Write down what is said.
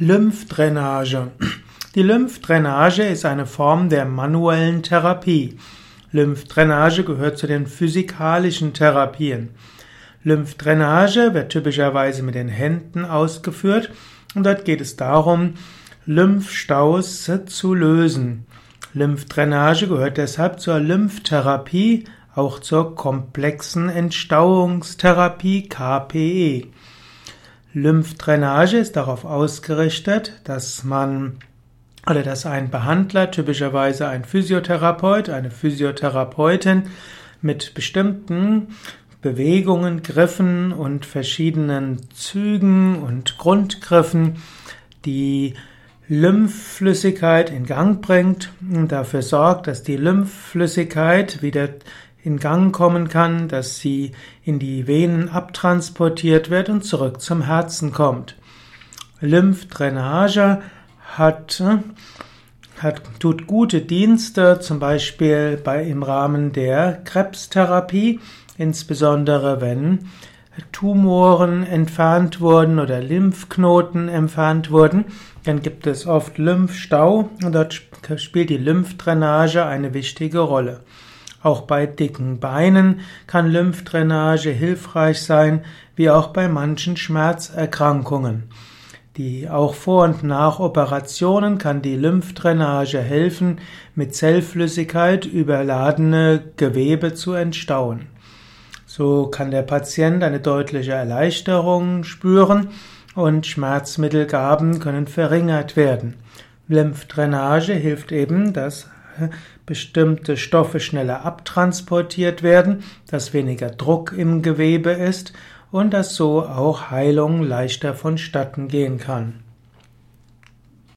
Lymphdrainage. Die Lymphdrainage ist eine Form der manuellen Therapie. Lymphdrainage gehört zu den physikalischen Therapien. Lymphdrainage wird typischerweise mit den Händen ausgeführt und dort geht es darum, Lymphstaus zu lösen. Lymphdrainage gehört deshalb zur Lymphtherapie, auch zur komplexen Entstauungstherapie KPE. Lymphdrainage ist darauf ausgerichtet, dass man oder dass ein Behandler, typischerweise ein Physiotherapeut, eine Physiotherapeutin mit bestimmten Bewegungen, Griffen und verschiedenen Zügen und Grundgriffen die Lymphflüssigkeit in Gang bringt und dafür sorgt, dass die Lymphflüssigkeit wieder in Gang kommen kann, dass sie in die Venen abtransportiert wird und zurück zum Herzen kommt. Lymphdrainage hat, hat, tut gute Dienste, zum Beispiel bei, im Rahmen der Krebstherapie, insbesondere wenn Tumoren entfernt wurden oder Lymphknoten entfernt wurden, dann gibt es oft Lymphstau und dort spielt die Lymphdrainage eine wichtige Rolle. Auch bei dicken Beinen kann Lymphdrainage hilfreich sein, wie auch bei manchen Schmerzerkrankungen. Die auch vor und nach Operationen kann die Lymphdrainage helfen, mit Zellflüssigkeit überladene Gewebe zu entstauen. So kann der Patient eine deutliche Erleichterung spüren und Schmerzmittelgaben können verringert werden. Lymphdrainage hilft eben, dass bestimmte Stoffe schneller abtransportiert werden, dass weniger Druck im Gewebe ist und dass so auch Heilung leichter vonstatten gehen kann.